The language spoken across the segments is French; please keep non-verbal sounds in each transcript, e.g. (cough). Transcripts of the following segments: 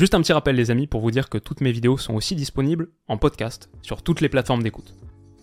Juste un petit rappel les amis pour vous dire que toutes mes vidéos sont aussi disponibles en podcast sur toutes les plateformes d'écoute.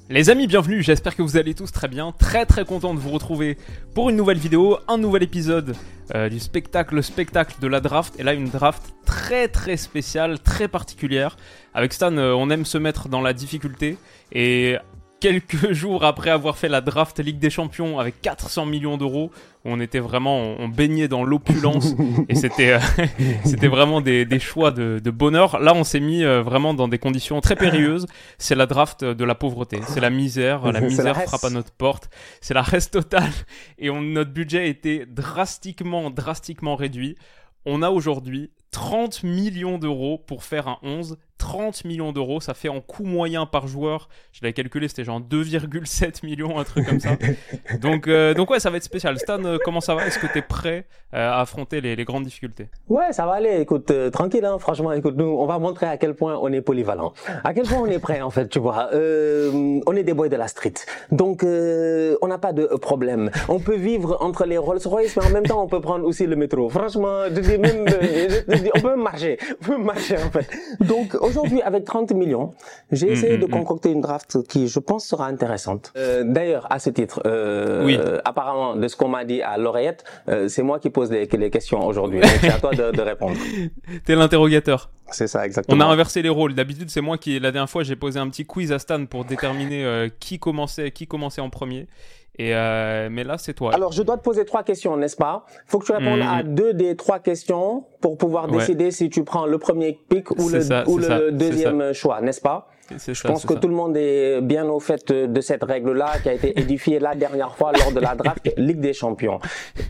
Les amis, bienvenue, j'espère que vous allez tous très bien, très très content de vous retrouver pour une nouvelle vidéo, un nouvel épisode euh, du spectacle, spectacle de la draft, et là une draft très très spéciale, très particulière. Avec Stan, euh, on aime se mettre dans la difficulté, et quelques (laughs) jours après avoir fait la draft Ligue des Champions avec 400 millions d'euros, on était vraiment, on baignait dans l'opulence (laughs) et c'était, euh, (laughs) c'était vraiment des, des choix de, de, bonheur. Là, on s'est mis euh, vraiment dans des conditions très périlleuses. C'est la draft de la pauvreté, c'est la misère, la misère frappe à notre porte, c'est la reste totale et on, notre budget était drastiquement, drastiquement réduit. On a aujourd'hui 30 millions d'euros pour faire un 11 30 millions d'euros, ça fait en coût moyen par joueur, je l'avais calculé, c'était genre 2,7 millions, un truc comme ça. (laughs) donc, euh, donc ouais, ça va être spécial. Stan, euh, comment ça va? Est-ce que tu es prêt euh, à affronter les, les, grandes difficultés? Ouais, ça va aller. Écoute, tranquille, hein, franchement, écoute, nous, on va montrer à quel point on est polyvalent. À quel point on est prêt, en fait, tu vois. on est des boys de la street. Donc, on n'a pas de problème. On peut vivre entre les Rolls-Royce, mais en même temps, on peut prendre aussi le métro. Franchement, je dis même, je dis, on peut marcher. On peut marcher, en fait. Donc, aujourd'hui, avec 30 millions, j'ai essayé mm, de mm, mm. concocter une draft qui, je pense, sera intéressante. Euh, D'ailleurs, à ce titre, euh, oui. apparemment, de ce qu'on m'a dit à l'oreillette, euh, c'est moi qui pose les, les questions aujourd'hui. c'est à toi de, de répondre. (laughs) T'es l'interrogateur. C'est ça, exactement. On a inversé les rôles. D'habitude, c'est moi qui, la dernière fois, j'ai posé un petit quiz à Stan pour déterminer euh, qui commençait, qui commençait en premier. Et euh, mais là, c'est toi. Alors, je dois te poser trois questions, n'est-ce pas? Il faut que tu répondes à mm. deux des trois questions pour pouvoir décider si tu prends le premier ou le, ou le deuxième choix, n'est-ce pas? Je pense que tout le monde est bien au fait de cette règle-là qui a été édifiée la dernière fois lors de la draft (laughs) Ligue des Champions.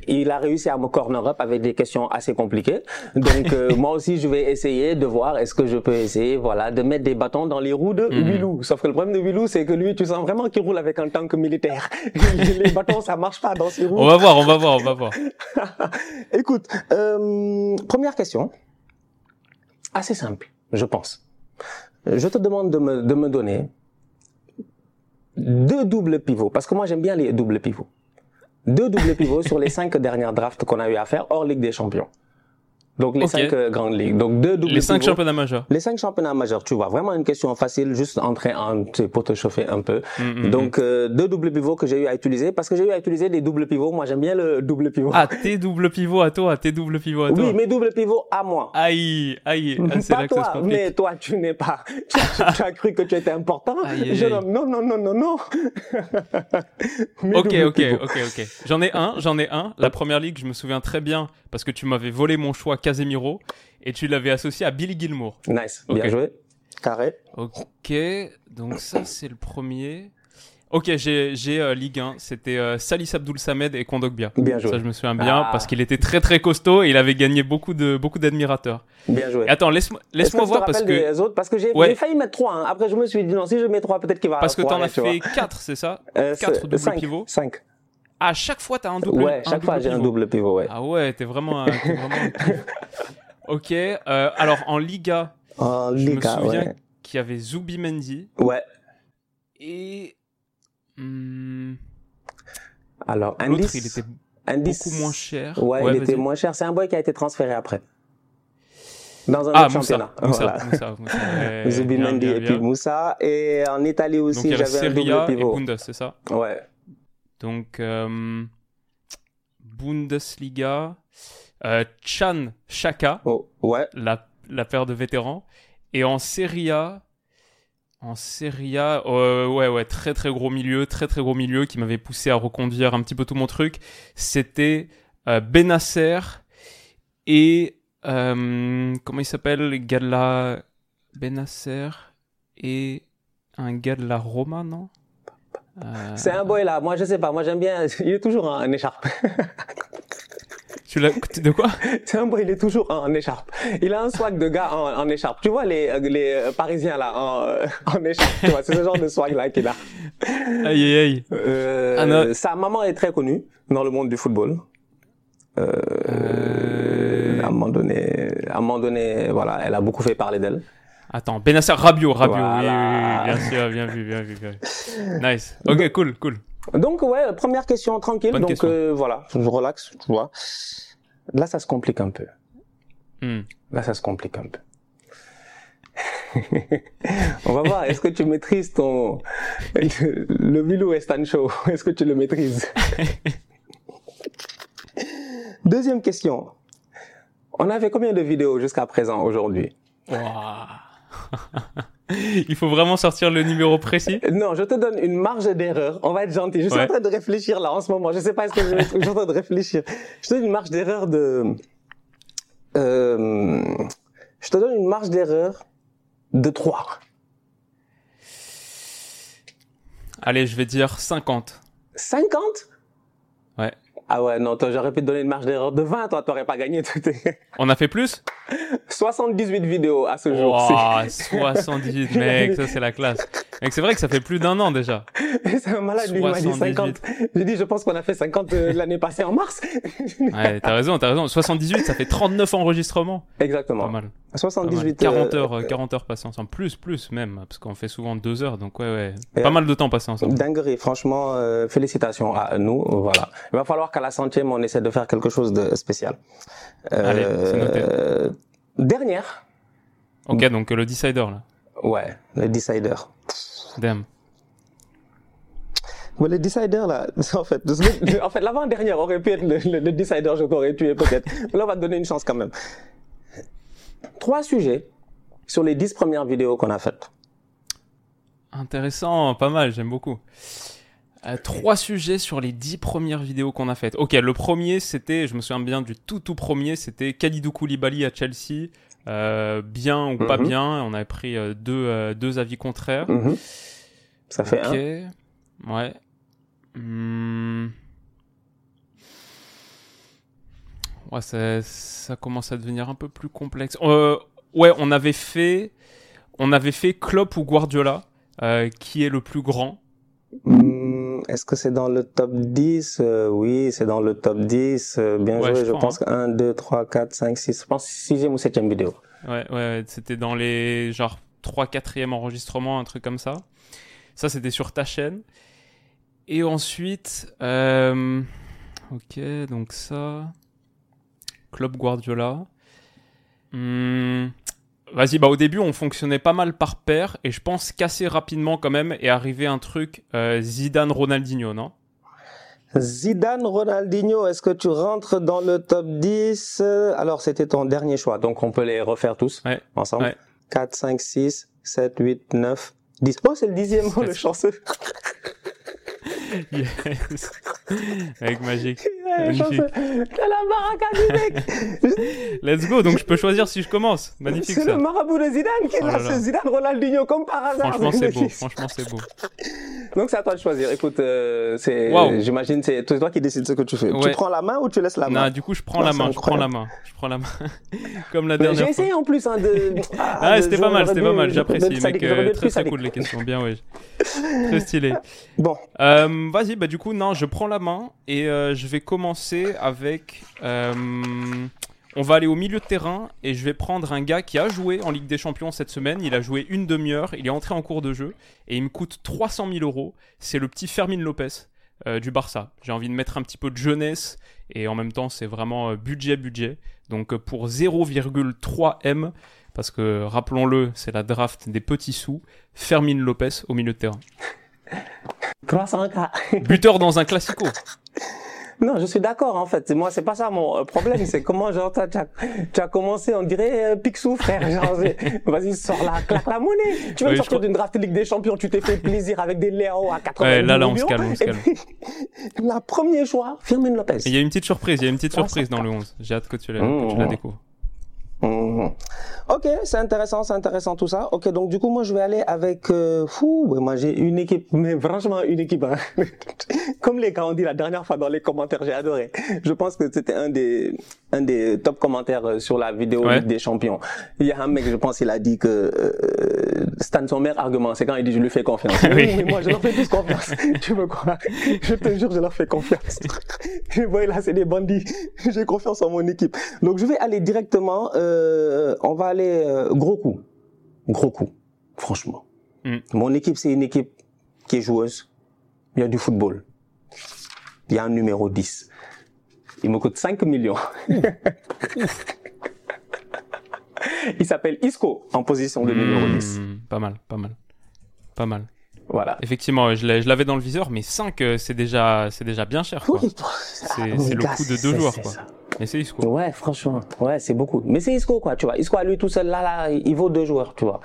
Il a réussi à me corner up avec des questions assez compliquées. Donc euh, moi aussi je vais essayer de voir est-ce que je peux essayer voilà de mettre des bâtons dans les roues de mm. Willou. Sauf que le problème de Willou c'est que lui tu sens vraiment qu'il roule avec un tank militaire. (laughs) les bâtons ça marche pas dans ses roues. On va voir, on va voir, on va voir. (laughs) Écoute, euh, première question assez simple, je pense je te demande de me, de me donner deux doubles pivots, parce que moi j'aime bien les doubles pivots. Deux doubles pivots sur les cinq (laughs) dernières drafts qu'on a eu à faire hors Ligue des Champions. Donc les cinq euh, grandes ligues. Donc deux doubles Les cinq championnats majeurs. Les cinq championnats majeurs, tu vois. Vraiment une question facile, juste entrer en, pour te chauffer un peu. Mm, mm, Donc mm. Euh, deux doubles pivots que j'ai eu à utiliser parce que j'ai eu à utiliser des doubles pivots. Moi j'aime bien le double pivot. Ah tes doubles pivots à toi, tes doubles pivots à toi. Oui, mes doubles pivots à moi. Aïe, aïe. (laughs) Ah, c'est là que toi, mais toi tu n'es pas. Tu, as cru que tu étais important. Aïe, aïe, non non non non non. (laughs) ok ok ok ok. J'en ai un, j'en ai un. La première ligue, je me souviens très bien parce que tu m'avais volé mon choix Casemiro et tu l'avais associé à Billy Gilmour. Nice, bien joué. Carré. Ok, donc ça c'est le premier. Ok, j'ai euh, Ligue 1, c'était euh, Salis Abdoul Samed et Kondogbia. Bien joué. Ça je me souviens bien ah. parce qu'il était très très costaud et il avait gagné beaucoup de beaucoup d'admirateurs. Bien joué. attends, laisse-moi laisse-moi voir parce que autres? Parce que j'ai failli mettre 3 hein. Après je me suis dit non, si je mets 3 peut-être qu'il va Parce que t'en as fait 4, c'est ça? 4 euh, doubles 5, pivots 5. À chaque fois, t'as un double. Ouais, chaque fois j'ai un double pivot, ouais. Ah ouais, t'es vraiment, un, vraiment (laughs) Ok. Euh, alors en Liga, en je Liga, me souviens ouais. qu'il y avait Zubimendi. Ouais. Et hmm, alors l'autre, il était beaucoup moins cher. Ouais, il était moins cher. C'est un boy qui a été transféré après. Dans un ah, autre championnat. Moussa, voilà. Moussa, Moussa, (laughs) Zubimendi et puis Moussa. Et en Italie aussi, j'avais un double pivot. Et Bundes, c'est ça? Ouais. Donc, euh, Bundesliga, euh, Chan Chaka, oh, ouais. la, la paire de vétérans. Et en Serie A, en Serie A, euh, ouais, ouais, très très gros milieu, très très gros milieu qui m'avait poussé à reconduire un petit peu tout mon truc. C'était euh, Benasser et euh, comment il s'appelle, le gars de la Benasser et un gars de la Roma, non? C'est un boy là. Moi, je sais pas. Moi, j'aime bien. Il est toujours en écharpe. (laughs) Tu l'as de quoi? Timbre, il est toujours en, écharpe. Il a un swag de gars en, en écharpe. Tu vois les les euh, Parisiens là en, euh, en écharpe. Tu vois, c'est ce genre de swag là qu'il a. Aïe aïe aïe. Euh. Sa maman est très connue dans le monde du football. Euh, Euh, À un moment donné, à un moment donné, voilà, elle a beaucoup fait parler d'elle. Attends, Benasser Rabiot, Rabiot. Oui, oui, Voilà. oui, bien sûr, bien vu, bien vu, bien vu. Nice. Ok, cool, cool. Donc ouais, première question tranquille. Bonne donc question. euh, voilà, je relaxe, tu vois. Là, ça se complique un peu. Hmm. Là, ça se complique un peu. (laughs) On va voir. Est-ce que tu maîtrises ton (laughs) le Milou Estan Show (laughs) Est-ce que tu le maîtrises? Deuxième question. On a fait combien de vidéos jusqu'à présent aujourd'hui? (laughs) Il faut vraiment sortir le numéro précis? Non, je te donne une marge d'erreur. On va être gentil. Je suis Ouais. en train de réfléchir là en ce moment. Je sais pas est-ce que je, vais- (laughs) je suis en train de réfléchir. Je te donne une marge d'erreur de. Euh, je te donne une marge d'erreur de 3. Allez, je vais dire 50. 50 Ouais. Ah ouais, non, toi, j'aurais pu te donner une marge d'erreur de 20. Toi, t'aurais pas gagné. On a fait plus? 78 vidéos à ce jour. Ouah, 78, (laughs) mec, ça c'est la classe. Mec, c'est vrai que ça fait plus d'un an déjà. (laughs) C'est un malade, lui, il m'a dit 78. 50. J'ai dit, je pense qu'on a fait 50 euh, l'année passée en mars. (laughs) Ouais, t'as raison, t'as raison. 78, ça fait 39 enregistrements. Exactement. Pas mal. Pas mal. 78. 40 euh, heures, euh, 40 heures passées ensemble. Plus, plus même, parce qu'on fait souvent deux heures, donc ouais, ouais. Pas mal de temps passé ensemble. Dinguerie, franchement, euh, félicitations à nous. Voilà. Il va falloir qu'à la centième, on essaie de faire quelque chose de spécial. Euh, Allez, noté. dernière. Ok, donc euh, le decider là. Ouais, le decider. Damn. Ouais, le decider là, (laughs) en fait, en fait, l'avant-dernière aurait pu être le, le- le decider, je t'aurais tué peut-être. Mais (laughs) là, on va te donner une chance quand même. Trois sujets sur les dix premières vidéos qu'on a faites. Intéressant, pas mal, j'aime beaucoup. Euh, trois sujets sur les dix premières vidéos qu'on a faites. Ok, le premier, c'était, je me souviens bien du tout tout premier, c'était Kalidou Koulibaly à Chelsea. Euh, bien ou pas Mhm. bien, on avait pris euh, deux, deux avis contraires. Mhm. Ça fait un. ouais. Hmm. Ouais, ça, ça commence à devenir un peu plus complexe. Euh, ouais, on avait fait, on avait fait Klopp ou Guardiola, euh, qui est le plus grand. Hmm, Est-ce que c'est dans le top 10 Euh, Oui, c'est dans le top 10. Euh, bien Ouais, joué, je pense que 1, 2, 3, 4, 5, 6. Je pense sixième ou septième vidéo. Ouais, ouais, c'était dans les genre 3 4e enregistrements, un truc comme ça. Ça, c'était sur ta chaîne. Et ensuite, euh, ok, donc ça, Club Guardiola. Hmm, Vas-y, bah au début, on fonctionnait pas mal par paire, et je pense qu'assez rapidement quand même est arrivé un truc euh, Zidane-Ronaldinho, non? Zidane, Ronaldinho, est-ce que tu rentres dans le top 10 Euh, Alors, c'était ton dernier choix, donc on peut les refaire tous Ouais, ensemble. ouais. 4, 5, 6, 7, 8, 9, 10. Oh, c'est le dixième, le (laughs) chanceux. Yes. Avec. Ouais, Magnifique. la baraka du mec. (laughs) Let's go, donc je peux choisir si je commence. Magnifique C'est le marabout de Zidane qui est Oh là, là Zidane, Ronaldinho, comme par hasard. Franchement, c'est beau. Franchement, c'est beau. Donc c'est à toi de choisir. Écoute, euh, c'est, Waouh. j'imagine, c'est c'est toi qui décides ce que tu fais. Tu Ouais. prends la main ou tu laisses la main? Non, du coup, je prends Ah, la main. Je prends la main. Je prends la main. Comme la dernière J'ai essayé en plus hein, de. (laughs) Ah, c'était pas mal, c'était pas mal. J'apprécie, mec. euh, très très cool les questions. Bien, oui. (laughs) Très stylé. Bon, Euh, Vas-y, bah du coup, non, je prends la main et euh, je vais commencer avec. euh, on va aller au milieu de terrain et je vais prendre un gars qui a joué en Ligue des Champions cette semaine. Il a joué une demi-heure, il est entré en cours de jeu et il me coûte 300 000 euros. C'est le petit Fermin Lopez euh, du Barça. J'ai envie de mettre un petit peu de jeunesse et en même temps, c'est vraiment euh, budget, budget. Donc euh, pour 0,3 M, parce que rappelons-le, c'est la draft des petits sous, Fermin Lopez au milieu de terrain. (laughs) 300K. (laughs) Buteur dans un classico. (laughs) Non, je suis d'accord en fait. Moi, c'est pas ça mon euh, problème. C'est comment genre tu as, commencé, on dirait euh, Picsou, frère. (laughs) Genre, vas-y, sors la, claque la monnaie. Tu de je sortir d'une draft Ligue des Champions, tu t'es fait plaisir avec des Léo à 80 Ouais, là, là, on se calme, on se calme. puis, la premier choix, Firmin Lopez. Il y a une petite surprise, il y a une petite Ah, surprise dans le 11. J'ai hâte que tu la, que tu la Mmh. découvres. Mmh. Ok, c'est intéressant, c'est intéressant tout ça. Ok, donc du coup, moi, je vais aller avec. Euh, fou, moi, j'ai une équipe, mais franchement, une équipe. Hein. (laughs) Comme les gars ont dit la dernière fois dans les commentaires, j'ai adoré. Je pense que c'était un des un des top commentaires euh, sur la vidéo des Champions. Il y a un mec, je pense, il a dit que euh, Stan, son meilleur argument, c'est quand il dit je lui fais confiance. (laughs) oui, mais moi, je leur fais plus confiance. (laughs) tu veux quoi Je te jure, je leur fais confiance. je vois là, c'est des bandits. J'ai confiance en mon équipe. Donc, je vais aller directement. Euh, on va aller euh, gros coup, gros coup. Franchement, mm. mon équipe, c'est une équipe qui est joueuse. Il y a du football. Il y a un numéro 10 il me coûte 5 millions. (laughs) il s'appelle Isco en position de numéro 10. Hmm, pas mal, pas mal. Pas mal. Voilà. Effectivement, je l'avais dans le viseur, mais 5, euh, c'est déjà, déjà bien cher. C'est ah, le coût de deux joueurs. Quoi. Mais c'est Isco. Ouais, franchement. Ouais, c'est beaucoup. Mais c'est Isco, quoi, tu vois. Isco à lui tout seul, là, là, il vaut deux joueurs, tu vois.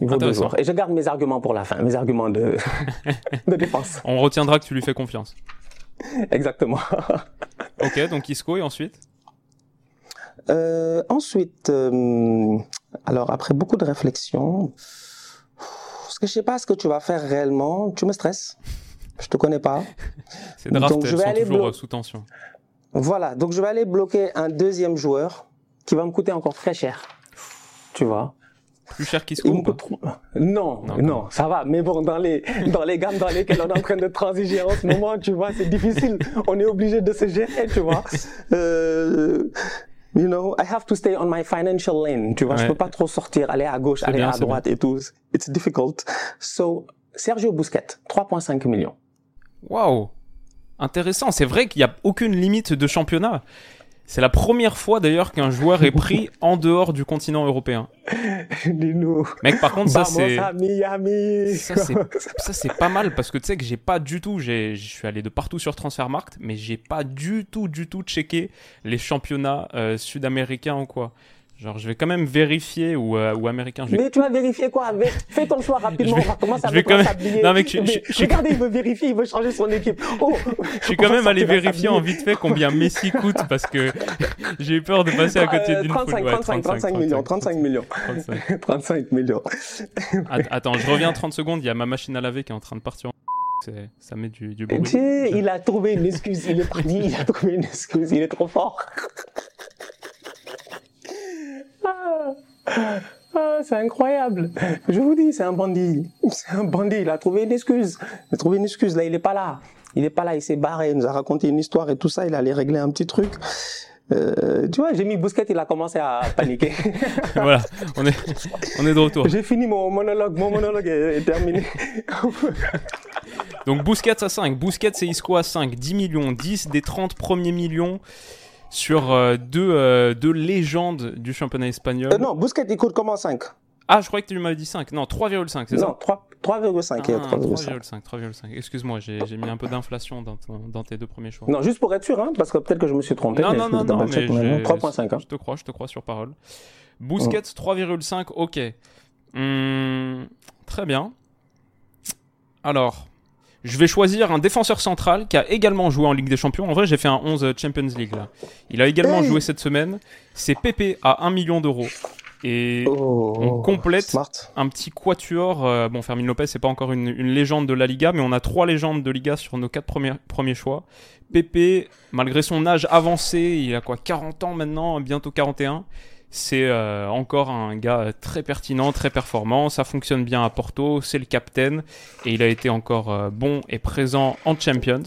Il vaut deux joueurs. Et je garde mes arguments pour la fin, mes arguments de, (laughs) de défense. On retiendra que tu lui fais confiance. Exactement. ok, donc Isco et ensuite? Euh, Ensuite, euh, alors après beaucoup de réflexion, parce que je sais pas ce que tu vas faire réellement, tu me stresses. Je te connais pas. (laughs) C'est draft, donc, je vais aller toujours sous tension. Voilà, donc je vais aller bloquer un deuxième joueur qui va me coûter encore très cher. Tu vois plus cher qu'Isco non, non, non, ça va. Mais bon, dans les, dans les gammes dans lesquelles on est en train de transiger en ce moment, tu vois, c'est difficile. On est obligé de se gérer, tu vois. Euh, you know, I have to stay on my financial lane. Tu vois, je peux pas trop sortir, aller à gauche, aller à droite et tout. It's difficult. So, Sergio Busquets, 3,5 millions. Waouh! Intéressant. C'est vrai qu'il n'y a aucune limite de championnat. C'est la première fois d'ailleurs qu'un joueur est pris (laughs) en dehors du continent européen. Dis-nous. Mec, par contre, ça c'est. Ça c'est pas mal parce que tu sais que j'ai pas du tout. Je suis allé de partout sur Transfermarkt, mais j'ai pas du tout, du tout checké les championnats euh, sud-américains ou quoi. Genre, je vais quand même vérifier ou, euh, ou américain. Mais tu vas vérifier quoi? Fais ton choix rapidement. on va commencer à je vais quand même... Non, mec, je, je, Regardez, il veut vérifier, il veut changer son équipe. Oh, je suis quand même allé vérifier en vite fait combien Messi coûte parce que (laughs) j'ai eu peur de passer à côté d'une 35, foule. 35, 35, millions, 35 millions. 35, 35 millions. Attends, je reviens 30 secondes. Il y a ma machine à laver qui est en train de partir. (laughs) Ça met du, du bruit. il a trouvé une excuse. Il est parti. Il a trouvé une excuse. Il est trop fort. Ah, c'est incroyable. Je vous dis, c'est un bandit. C'est un bandit. Il a trouvé une excuse. Il a trouvé une excuse. Là, il est pas là. Il est pas là. Il s'est barré. Il nous a raconté une histoire et tout ça. Il allait régler un petit truc. Euh, tu vois, j'ai mis Bousquet, il a commencé à paniquer. (laughs) voilà, on est, on est de retour. J'ai fini mon monologue, mon monologue est, terminé. (laughs) Donc Bousquet à 5, Bousquet c'est Isco à 5, 10 millions, 10 des 30 premiers millions sur euh, deux, euh, deux, légendes du championnat espagnol. Euh, non, Busquets, il coûte comment 5 Ah, je croyais que tu m'avais dit 5. Non, 3,5, c'est ça? Non, 3,5. 3,5. 3,5. Excuse-moi, j'ai mis un peu d'inflation dans, dans, tes deux premiers choix. Non, juste pour être sûr, hein, parce que peut-être que je me suis trompé. Non, non, non, non, 3,5. Hein. Je te crois, je te crois sur parole. Busquets, 3,5, ok. Hum, très bien. Alors, je vais choisir un défenseur central qui a également joué en Ligue des Champions. En vrai, j'ai fait un 11 Champions League là. Il a également joué cette semaine. C'est Pepe à 1 million d'euros. Et oh, on complète un petit quatuor. Euh, bon, Fermin Lopez, c'est pas encore une, légende de la Liga, mais on a trois légendes de Liga sur nos quatre premiers, premiers choix. Pepe, malgré son âge avancé, il a quoi 40 ans maintenant, bientôt 41 c'est euh, encore un gars très pertinent, très performant. Ça fonctionne bien à Porto, c'est le captain et il a été encore euh, bon et présent en Champions.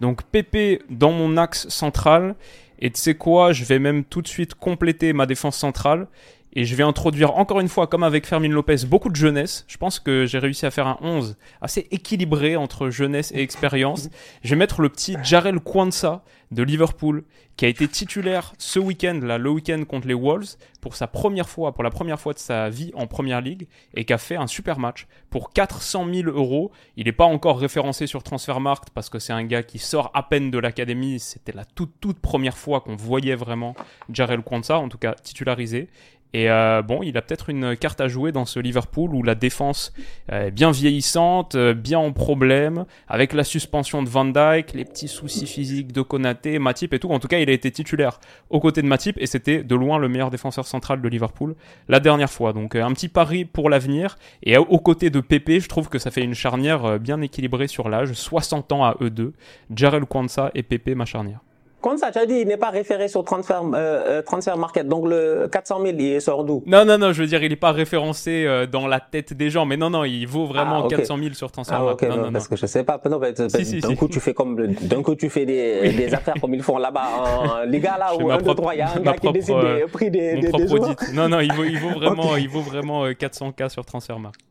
Donc Pépé dans mon axe central. Et tu sais quoi, je vais même tout de suite compléter ma défense centrale et je vais introduire encore une fois, comme avec Fermin Lopez, beaucoup de jeunesse. Je pense que j'ai réussi à faire un 11 assez équilibré entre jeunesse et expérience. Je vais mettre le petit Jarel Kwanza de Liverpool, qui a été titulaire ce week-end, là, le week-end contre les Wolves, pour sa première fois, pour la première fois de sa vie en première ligue, et qui a fait un super match pour 400 000 euros. Il n'est pas encore référencé sur Transfermarkt parce que c'est un gars qui sort à peine de l'académie. C'était la toute, toute première fois qu'on voyait vraiment Jarel Kwanza, en tout cas titularisé. Et euh, bon, il a peut-être une carte à jouer dans ce Liverpool où la défense est bien vieillissante, euh, bien en problème, avec la suspension de Van Dijk, les petits soucis physiques de Konaté, Matip et tout. En tout cas, il a été titulaire aux côtés de Matip et c'était de loin le meilleur défenseur central de Liverpool la dernière fois. Donc euh, un petit pari pour l'avenir. Et aux côtés de Pepe, je trouve que ça fait une charnière bien équilibrée sur l'âge. 60 ans à eux deux. Jarel Kwanza et Pepe, ma charnière. Comme ça, tu as dit, il n'est pas référé sur transfer, euh, transfer market. Donc le 400 000, il sort d'où? Non, non, non, je veux dire, il n'est pas référencé euh, dans la tête des gens. Mais non, non, il vaut vraiment 400 000 sur transfer ah, market. non, non, parce que je sais pas. Non, d'un coup, tu fais comme, d'un coup, tu fais des, (laughs) des affaires comme ils font là-bas en Liga, là, où un, deux, trois, il y a un gars qui décide des prix des, des. Non, non, il vaut, il vaut (laughs) vraiment, il vaut vraiment 400K euh, sur transfer market.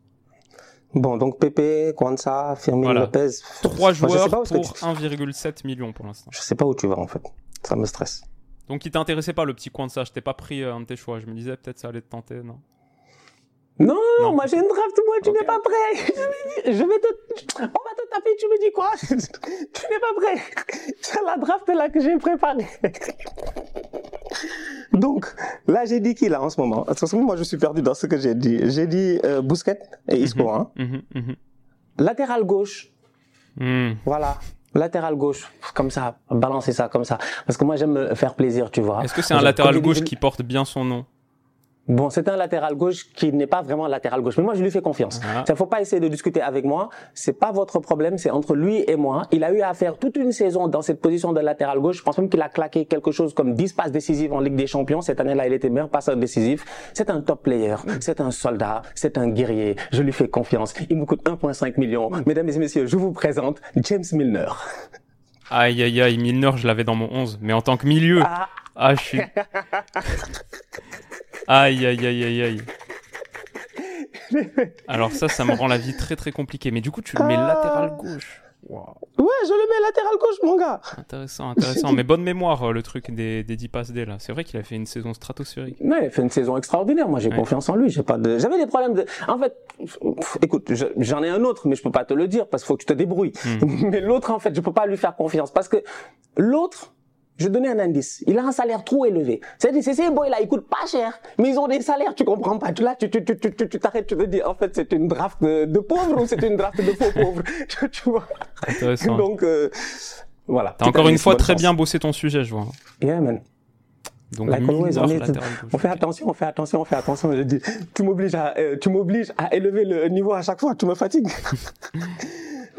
Bon, donc Pepe, Kwanza, Firmino Lopez. Trois joueurs pour 1,7 million pour l'instant. Je sais pas où tu vas en fait. Ça me stresse. Donc il t'intéressait pas le petit Kwanza, je t'ai pas pris euh, un de tes choix. Je me disais peut-être ça allait te tenter, non? Non, non, moi j'ai une draft, moi tu n'es pas prêt. Je vais te, on va te taper, tu me dis quoi? (laughs) Tu n'es pas prêt. C'est la draft là que j'ai préparée. Donc là j'ai dit qui là en ce moment? Attention, moi je suis perdu dans ce que j'ai dit. J'ai dit euh, Bousquet et Isco. Mhm, hein. Mhm, mhm. Latéral gauche. Hmm. Voilà. Latéral gauche, comme ça, balancer ça comme ça. Parce que moi j'aime me faire plaisir, tu vois. Est-ce que c'est un latéral gauche qui porte bien son nom? Bon, c'est un latéral gauche qui n'est pas vraiment latéral gauche, mais moi je lui fais confiance. Il ah. ne faut pas essayer de discuter avec moi. C'est pas votre problème, c'est entre lui et moi. Il a eu à faire toute une saison dans cette position de latéral gauche. Je pense même qu'il a claqué quelque chose comme 10 passes décisives en Ligue des Champions. Cette année-là, il était meilleur passeur décisif. C'est un top player, c'est un soldat, c'est un guerrier. Je lui fais confiance. Il me coûte 1,5 million. Mesdames et messieurs, je vous présente James Milner. Aïe aïe aïe, Milner, je l'avais dans mon 11, mais en tant que milieu. Ah, ah je suis. (laughs) Aïe, aïe, aïe, aïe, aïe. (laughs) Alors ça, ça me rend la vie très très compliquée. Mais du coup, tu le mets ah. latéral gauche. Ouais, je le mets latéral gauche, mon gars. Intéressant, intéressant. Mais bonne mémoire, euh, le truc des, des 10 passes D, là. C'est vrai qu'il a fait une saison stratosphérique. Ouais, il a fait une saison extraordinaire. Moi, j'ai confiance en lui. J'ai pas de, j'avais des problèmes de, en fait, écoute, j'en ai un autre, mais je peux pas te le dire parce qu'il faut que tu te débrouilles. Hmm. (laughs) Mais l'autre, en fait, je peux pas lui faire confiance parce que l'autre, je donnais un indice. Il a un salaire trop élevé. C'est-à-dire, ces boys-là, ils coûtent pas cher, mais ils ont des salaires, tu comprends pas. Là, tu, tu, tu, tu, tu t'arrêtes, tu te dis, en fait, c'est une draft de, pauvres ou c'est une draft de faux pauvres? (laughs) tu vois? Intéressant. Donc, euh, voilà. T'as encore une fois très bien bossé ton sujet, je vois. Yeah, man. Donc, on, fait attention, on fait attention, on fait attention. Je dis, tu m'obliges à, euh, tu m'obliges à élever le niveau à chaque fois, tu me fatigues. (laughs)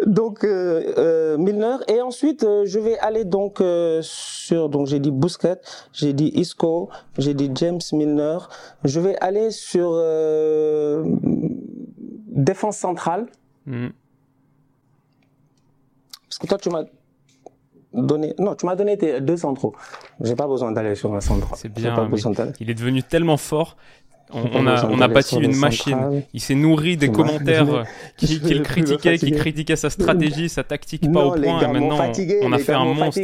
donc euh, euh, Milner et ensuite euh, je vais aller donc sur donc j'ai dit Busquets, j'ai dit Isco, j'ai dit James Milner. Je vais aller sur défense centrale. Mm. Parce que toi tu m'as donné non, tu m'as donné tes deux centraux. J'ai pas besoin d'aller sur un central. C'est bien. Il est devenu tellement fort on, a, on a bâti une machine. Il s'est nourri des commentaires qu'il (laughs) qui critiquait, qui critiquait sa stratégie, sa tactique pas au point. et maintenant, on a fait un monstre.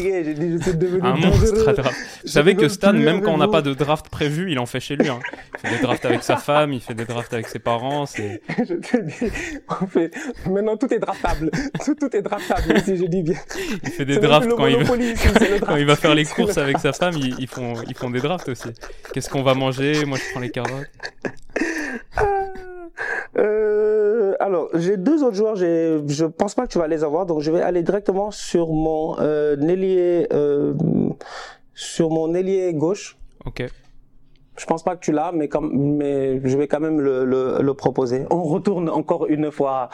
un monstre à draft. Vous savez que Stan, même quand on n'a pas de draft prévu, il en fait chez lui. Hein. Il fait des drafts avec sa femme, il fait des drafts avec ses parents. (laughs) Je te dis, maintenant tout est draftable. (laughs) Tout, tout est draftable si je dis bien. Il fait des drafts quand il, quand il va faire les courses avec sa femme, ils, font, ils font des drafts aussi. Qu'est-ce qu'on va manger? Moi, je prends les carottes. (laughs) Euh, alors, j'ai deux autres joueurs. Je pense pas que tu vas les avoir, donc je vais aller directement sur mon euh, ailier, euh, sur mon ailier gauche. Ok. Je pense pas que tu l'as, mais, comme, mais je vais quand même le, le, le proposer. On retourne encore une fois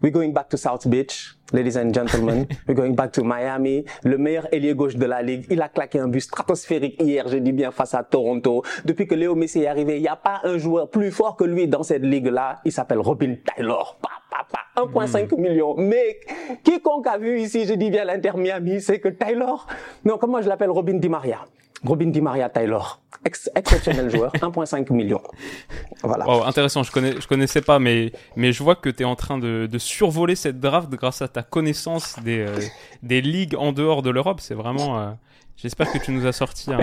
We're going back to South Beach, ladies and gentlemen. (laughs) We're going back to Miami. Le meilleur ailier gauche de la ligue. Il a claqué un but stratosphérique hier, je dis bien, face à Toronto. Depuis que Léo Messi est arrivé, il n'y a pas un joueur plus fort que lui dans cette ligue-là. Il s'appelle Robin Taylor. 1,5 hmm. million. Mais quiconque a vu ici, je dis bien l'Inter Miami, c'est que Taylor, non, comment je l'appelle? Robin Di Maria. Robin Di Maria Taylor, exceptionnel joueur, (laughs) 1,5 million. Voilà. Oh, intéressant, je connais, je connaissais pas, mais mais je vois que tu es en train de, de, survoler cette draft grâce à ta connaissance des euh, des ligues en dehors de l'Europe. C'est vraiment. Euh, j'espère que tu nous as sorti un,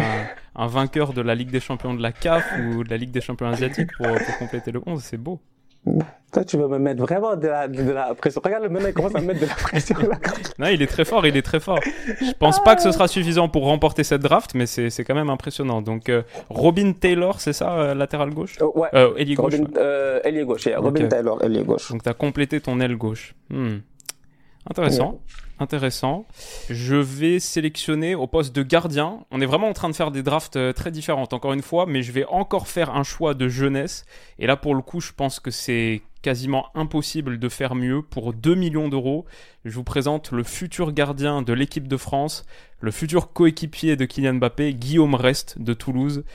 un, vainqueur de la Ligue des Champions de la CAF ou de la Ligue des Champions asiatiques pour, pour compléter le 11. C'est beau. Toi, tu veux me mettre vraiment de la, de la pression. Regarde, le maintenant, il commence à me mettre de la pression. Là. Non, il est très fort, il est très fort. Je pense pas que ce sera suffisant pour remporter cette draft, mais c'est c'est quand même impressionnant. Donc, euh, Robin Taylor, c'est ça, euh, latéral gauche? Oh, ouais. euh, Ailier gauche. Robin, ouais. euh, ailier gauche. yeah. Robin. Taylor, ailier gauche. Donc, tu as complété ton aile gauche. Hmm. Intéressant. Intéressant. Je vais sélectionner au poste de gardien. On est vraiment en train de faire des drafts euh, très différentes, encore une fois, mais je vais encore faire un choix de jeunesse. Et là, pour le coup, je pense que c'est quasiment impossible de faire mieux. Pour 2 millions d'euros, je vous présente le futur gardien de l'équipe de France, le futur coéquipier de Kylian Mbappé, Guillaume Rest de Toulouse.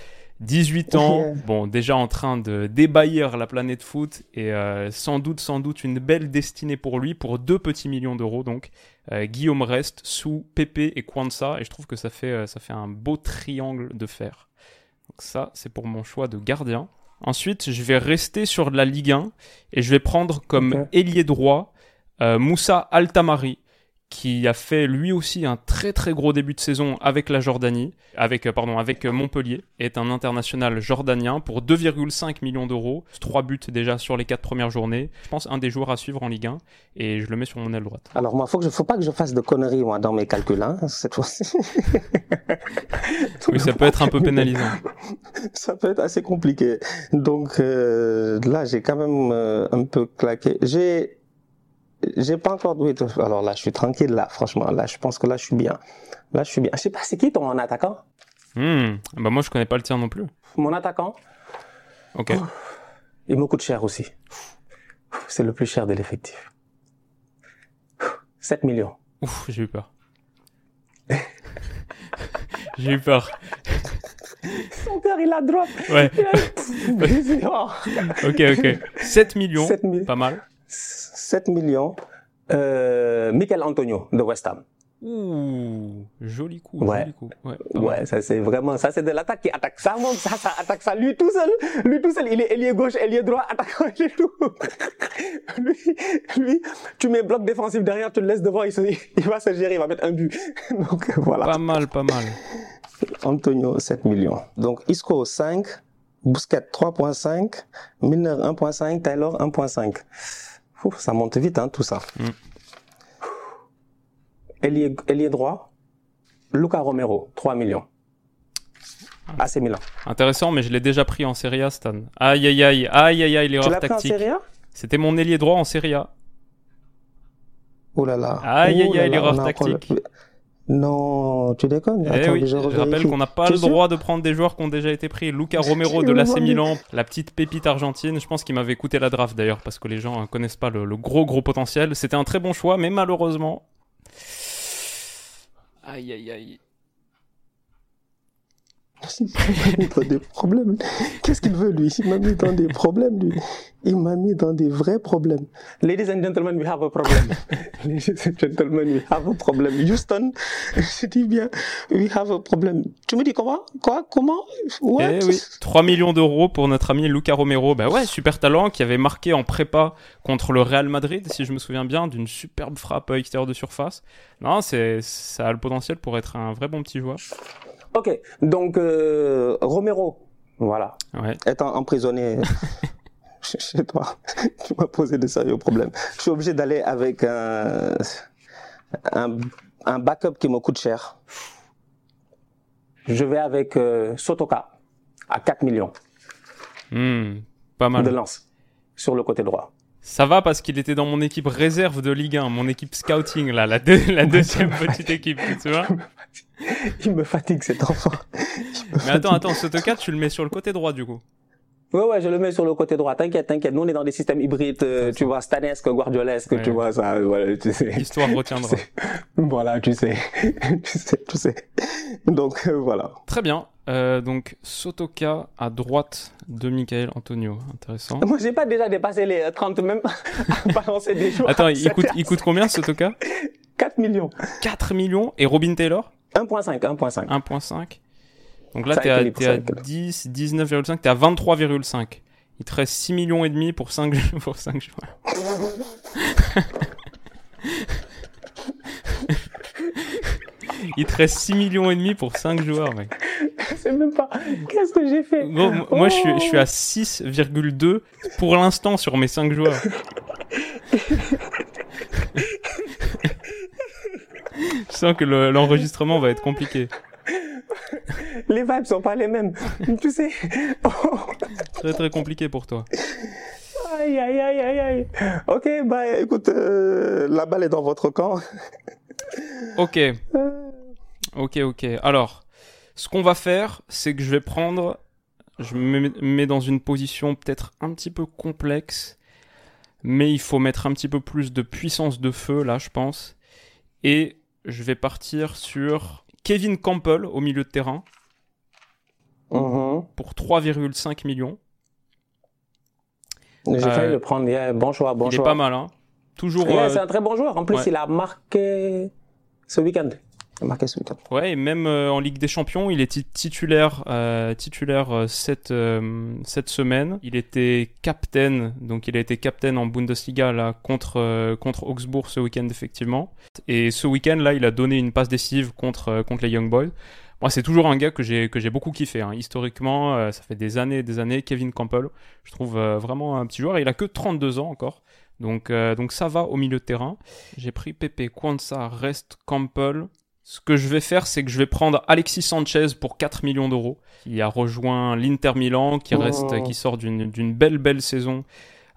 18 ans, Yeah. bon, déjà en train de débahir la planète foot et euh, sans doute, sans doute une belle destinée pour lui, pour 2 petits millions d'euros donc. Euh, Guillaume Rest sous Pépé et Kwanza et je trouve que ça fait, euh, ça fait un beau triangle de fer. Donc ça, c'est pour mon choix de gardien. Ensuite, je vais rester sur la Ligue 1 et je vais prendre comme ailier droit euh, Moussa Altamari qui a fait lui aussi un très très gros début de saison avec la Jordanie, avec euh, pardon, avec euh, Montpellier, est un international jordanien pour 2,5 millions d'euros, 3 buts déjà sur les 4 premières journées. Je pense un des joueurs à suivre en Ligue 1 et je le mets sur mon aile droite. Alors, moi, faut que je, faut pas que je fasse de conneries, moi, dans mes calculs, hein, cette fois-ci. (laughs) Oui, ça peut être un peu pénalisant. (laughs) Ça peut être assez compliqué. Donc, euh, là, j'ai quand même euh, un peu claqué. J'ai, j'ai pas encore doué. Alors là, je suis tranquille, là, franchement. Là, je pense que là, je suis bien. Là, je suis bien. Je sais pas, c'est qui ton attaquant? Hmm, Bah moi je connais pas le tien non plus. Mon attaquant? Ok. Il me coûte cher aussi. C'est le plus cher de l'effectif. 7 millions. Ouf, j'ai eu peur. (laughs) j'ai eu peur. Son cœur, il a drop. Ouais. Il a- (laughs) Oh. Ok, ok. 7 millions. 7 mi- Pas mal. 7 millions. Euh, Michael Antonio de West Ham. Ouh, joli coup, Ouais. joli coup. Ouais. Ouais, ça c'est vraiment, ça c'est de l'attaque qui attaque ça, moom, ça, ça attaque ça. Lui tout seul, lui tout seul, il est ailier gauche, ailier droit, attaquant, il est tout. (laughs) lui, lui, tu mets bloc défensif derrière, tu le laisses devant, il, se- il va se gérer, il va mettre un but. (laughs) Donc voilà. Pas mal, pas mal. Antonio, 7 millions. Donc Isco, 5. Bousquet, 3.5. Milner, 1.5. Taylor, 1.5. Ouf, ça monte vite, hein, tout ça. Mm. Ailier, ailier droit, Luca Romero, 3 millions. AC Milan. Intéressant, mais je l'ai déjà pris en Serie A, Stan. Aïe, aïe, aïe, aïe, aïe, aïe, l'erreur l'as pris en tactique. Serie A? C'était mon ailier droit en Serie A. Oh là là. Aïe, aïe, aïe, l'erreur le- tactique. Non, tu déconnes. Eh Attends, oui, je rappelle qu'on n'a pas le droit de prendre des joueurs qui ont déjà été pris. Luca Romero de l'AC Milan, la petite pépite argentine. Je pense qu'il m'avait coûté la draft d'ailleurs parce que les gens ne connaissent pas le, le gros gros potentiel. C'était un très bon choix, mais malheureusement. Aïe aïe aïe. (laughs) Il m'a mis dans des problèmes. Qu'est-ce qu'il veut, lui? Il m'a mis dans des problèmes, lui. Il m'a mis dans des vrais problèmes. Ladies and gentlemen, we have a problem. (laughs) Ladies and gentlemen, we have a problem. Houston, je dis bien, we have a problem. Tu me dis comment Quoi? Comment? What? Eh oui, 3 millions d'euros pour notre ami Luca Romero. Bah ouais, super talent qui avait marqué en prépa contre le Real Madrid, si je me souviens bien, d'une superbe frappe extérieure de surface. Non, c'est ça a le potentiel pour être un vrai bon petit joueur. Ok, donc euh, Romero, voilà, Ouais. étant emprisonné (laughs) chez toi, (laughs) tu m'as posé de sérieux problèmes. Je suis obligé d'aller avec un, un, un backup qui me coûte cher. Je vais avec euh, Sotoka à 4 millions Hmm, pas mal. de lance sur le côté droit. Ça va parce qu'il était dans mon équipe réserve de Ligue 1, mon équipe scouting, là, la, deux- la deuxième petite équipe, tu vois. (laughs) (laughs) Il me fatigue cet enfant. Mais attends, attends, Sotoka, tu le mets sur le côté droit du coup. Ouais, ouais, je le mets sur le côté droit. T'inquiète, t'inquiète. Nous, on est dans des systèmes hybrides, euh, tu vois, stanesque, guardiolesque, Ouais. tu vois, ça, euh, voilà, tu sais. L'histoire retiendra. (laughs) Voilà, tu sais. (laughs) tu sais, tu sais. Donc, euh, voilà. Très bien. Euh, donc, Sotoka à droite de Michael Antonio. Intéressant. Moi, j'ai pas déjà dépassé les euh, 30 même à balancer des joueurs. Attends, il coûte, il coûte combien Sotoka? 4 millions. 4 millions. Et Robin Taylor? 1.5, 1.5. 1.5. Donc là, t'es à, ça à équilibre. 10, 19,5, t'es à 23,5. Il te reste 6 millions et demi pour 5, pour 5 joueurs. Il te reste 6 millions et demi pour 5 joueurs, mec. sais même pas. Qu'est-ce que j'ai fait? Moi, je, suis, je suis à 6,2 pour l'instant sur mes 5 joueurs. (laughs) je sens que le- l'enregistrement va être compliqué. (laughs) Les vibes sont pas les mêmes. tu sais. Oh. (laughs) Très très compliqué pour toi. Aïe, aïe, aïe, aïe, aïe. Ok, bah écoute, euh, la balle est dans votre camp. (laughs) Ok, ok, ok. Alors, ce qu'on va faire, c'est que je vais prendre... Je me mets dans une position peut-être un petit peu complexe, mais il faut mettre un petit peu plus de puissance de feu là, je pense. Et je vais partir sur Kevin Campbell au milieu de terrain mhm. pour 3,5 millions. J'ai Euh, failli le prendre. yeah, Bon choix, bon il choix. est pas mal, hein. Toujours. Yeah, euh, C'est un très bon joueur. En plus, ouais. il a marqué ce week-end. Marqué ce week-end. Ouais, même euh, en Ligue des Champions, il était titulaire, euh, titulaire euh, cette, cette semaine. Il était captain, donc il a été captain en Bundesliga là, contre, contre Augsbourg ce week-end, effectivement. Et ce week-end, là, il a donné une passe décisive contre, contre les Young Boys. Moi, c'est toujours un gars que j'ai que j'ai beaucoup kiffé. hein. Historiquement, ça fait des années et des années. Kevin Campbell, je trouve vraiment un petit joueur. Il a que 32 ans encore. Donc, donc ça va au milieu de terrain. J'ai pris Pepe, Kwanzaa, Rest, Campbell. Ce que je vais faire, c'est que je vais prendre Alexis Sanchez pour 4 millions d'euros, qui a rejoint l'Inter Milan, qui reste, Oh. qui sort d'une belle belle saison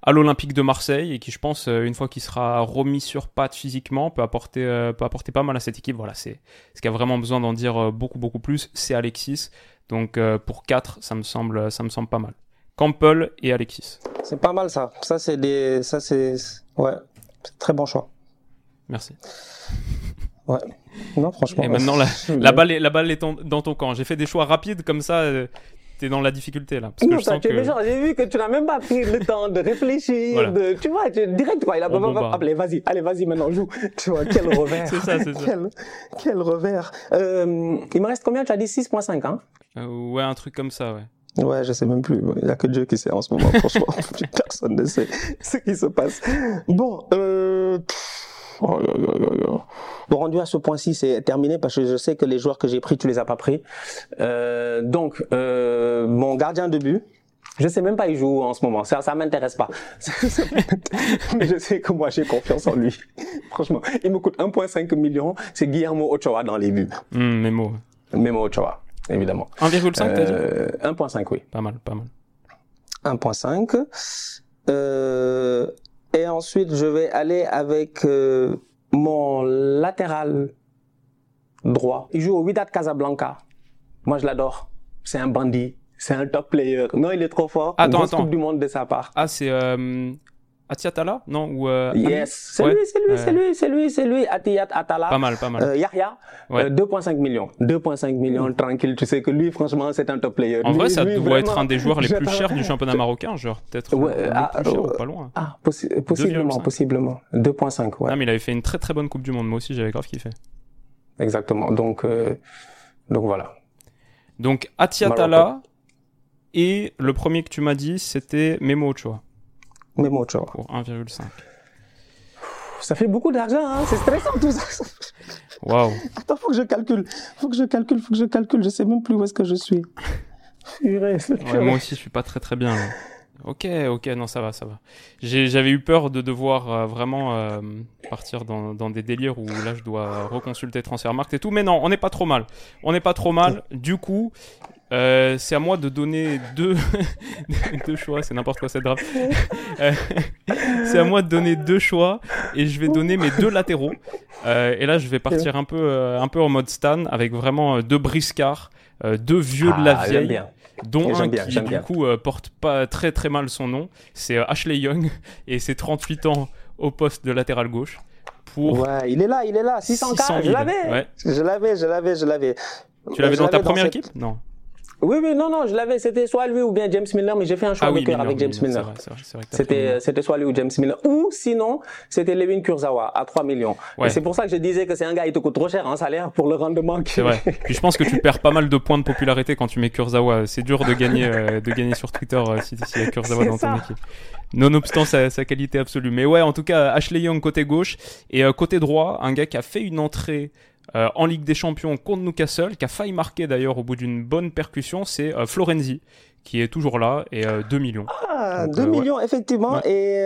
à l'Olympique de Marseille et qui, je pense, euh, une fois qu'il sera remis sur pattes physiquement, peut apporter, euh, peut apporter pas mal à cette équipe. Voilà, c'est ce qui a vraiment besoin d'en dire euh, beaucoup beaucoup plus, c'est Alexis. Donc pour 4, ça me semble, ça me semble pas mal. Campbell et Alexis. C'est pas mal ça. Ça, c'est des. Ça, c'est. Ouais. C'est très bon choix. Merci. Ouais. Non, franchement. Et maintenant, la, (laughs) balle est, la balle est en- dans ton camp. J'ai fait des choix rapides comme ça. euh, T'es dans la difficulté là. Parce que Non, je ça, sens que... méchant. J'ai vu que tu n'as même pas pris le temps de réfléchir. Voilà. De, tu vois, tu, direct, quoi. Il a pas. Allez, vas-y, allez, vas-y, maintenant, joue. (laughs) Tu vois, quel revers. C'est ça, c'est ça. Quel, revers. Euh, il me reste combien? Tu as dit 6.5, hein? Euh, ouais, un truc comme ça, ouais. Ouais, je sais même plus. Il n'y a que Dieu qui sait en ce moment, franchement. (laughs) Personne ne sait ce qui se passe. Bon, euh... oh là là. Bon, rendu à ce point-ci, c'est terminé parce que je sais que les joueurs que j'ai pris, tu les as pas pris. Euh, donc, euh, mon gardien de but, je sais même pas il joue en ce moment. Ça, ça m'intéresse pas. (laughs) Mais je sais que moi, j'ai confiance en lui. (laughs) Franchement, il me coûte 1,5 million. C'est Guillermo Ochoa dans les buts. Mes mots. Memo Ochoa, évidemment. 1,5 t'as dit Euh, 1,5, oui. Pas mal, pas mal. 1.5. Euh, et ensuite, je vais aller avec euh, mon latéral droit. Il joue au Wydad Casablanca. Moi, je l'adore. C'est un bandit. C'est un top player. Non, il est trop fort. Attends, Grosse attends. Coupe du Monde de sa part. Ah, c'est euh, Atiatala? Non Ou euh, Yes. C'est Ouais. lui, c'est lui, Ouais. c'est lui, c'est lui, c'est lui. Atiyat Atala. Pas mal, pas mal. Euh, Yahya, Ouais. euh, 2,5 millions. 2,5 millions, tranquille. Tu sais que lui, franchement, c'est un top player. en Lui- vrai, ça lui, doit être un des joueurs les plus chers du championnat marocain, genre peut-être euh, ah, plus cher euh, ou pas loin. Ah, possi- possiblement, 2,5. possiblement. 2,5, ouais. Ah, mais il avait fait une très très bonne Coupe du Monde. Moi aussi, j'avais grave kiffé. Exactement. Donc, euh, donc voilà. Donc, Atiatala et le premier que tu m'as dit, c'était Memo Ochoa Mais bon, tu vois. pour 1,5. Ça fait beaucoup d'argent, hein. C'est stressant tout ça. Waouh. Attends, faut que je calcule. Faut que je calcule, faut que je calcule. Je sais même plus où est-ce que je suis. Purée, Ouais, moi aussi, je suis pas très très bien. là. Ok, ok, non, ça va, ça va. J'avais eu peur de devoir euh, vraiment euh, partir dans, dans des délires où là, je dois reconsulter Transfermarkt et tout. Mais non, on n'est pas trop mal. On n'est pas trop mal. Du coup, euh, c'est à moi de donner deux, (laughs) deux choix. C'est n'importe quoi cette draft. Euh, (laughs) c'est à moi de donner deux choix et je vais donner mes deux latéraux. Euh, et là, je vais partir un peu, un peu en mode Stan avec vraiment deux briscards, deux vieux de la Ah, vieille bien. dont un bien, qui du bien. coup porte pas très très mal son nom, c'est Ashley Young et c'est 38 ans au poste de latéral gauche pour Ouais, il est là, il est là. 600K, 600 je 000. l'avais. Ouais. Je l'avais, je l'avais, je l'avais. Tu l'avais dans ta première cette- équipe? Non. Oui, oui, non, non, je l'avais. C'était soit lui ou bien James Milner, mais j'ai fait un choix Ah de oui, cœur avec James Milner, C'était, c'était soit lui ou James Milner. Ou sinon, c'était Levin Kurzawa à 3 millions. Ouais. Et c'est pour ça que je disais que c'est un gars, il te coûte trop cher en salaire pour le rendement C'est vrai. (laughs) Puis je pense que tu perds pas mal de points de popularité quand tu mets Kurzawa. C'est dur de gagner, euh, de gagner sur Twitter euh, si s'il y a Kurzawa dans ton équipe. Nonobstant sa, sa qualité absolue. Mais ouais, en tout cas, Ashley Young côté gauche et euh, côté droit, un gars qui a fait une entrée euh, en Ligue des Champions contre Newcastle, qui a failli marquer d'ailleurs au bout d'une bonne percussion, c'est euh, Florenzi qui est toujours là et 2 millions. Ah, 2 millions effectivement. Et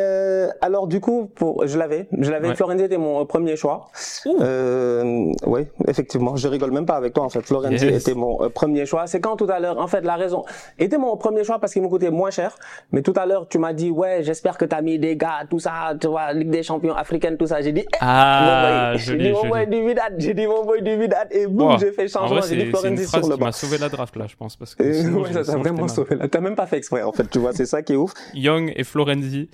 alors du coup, pour, je l'avais, je l'avais. Florenzi était mon premier choix. oui, effectivement, je rigole même pas avec toi en fait. Florenzi était mon premier choix. C'est quand tout à l'heure, en fait, la raison était mon premier choix parce qu'il me coûtait moins cher. Mais tout à l'heure, tu m'as dit ouais, j'espère que tu as mis des gars, tout ça, tu vois, Ligue des Champions africaine, tout ça. J'ai dit eh, ah, j'ai dit mon boy du Vidal, j'ai dit mon boy du Vidal et boum, j'ai fait changement. J'ai dit Florenzi sur le banc. Ça m'a sauvé la draft là, je pense parce que. ouais, ça t'a vraiment sauvé. T'as même pas fait exprès en fait, tu vois, c'est ça qui est ouf. Young et Florenzi,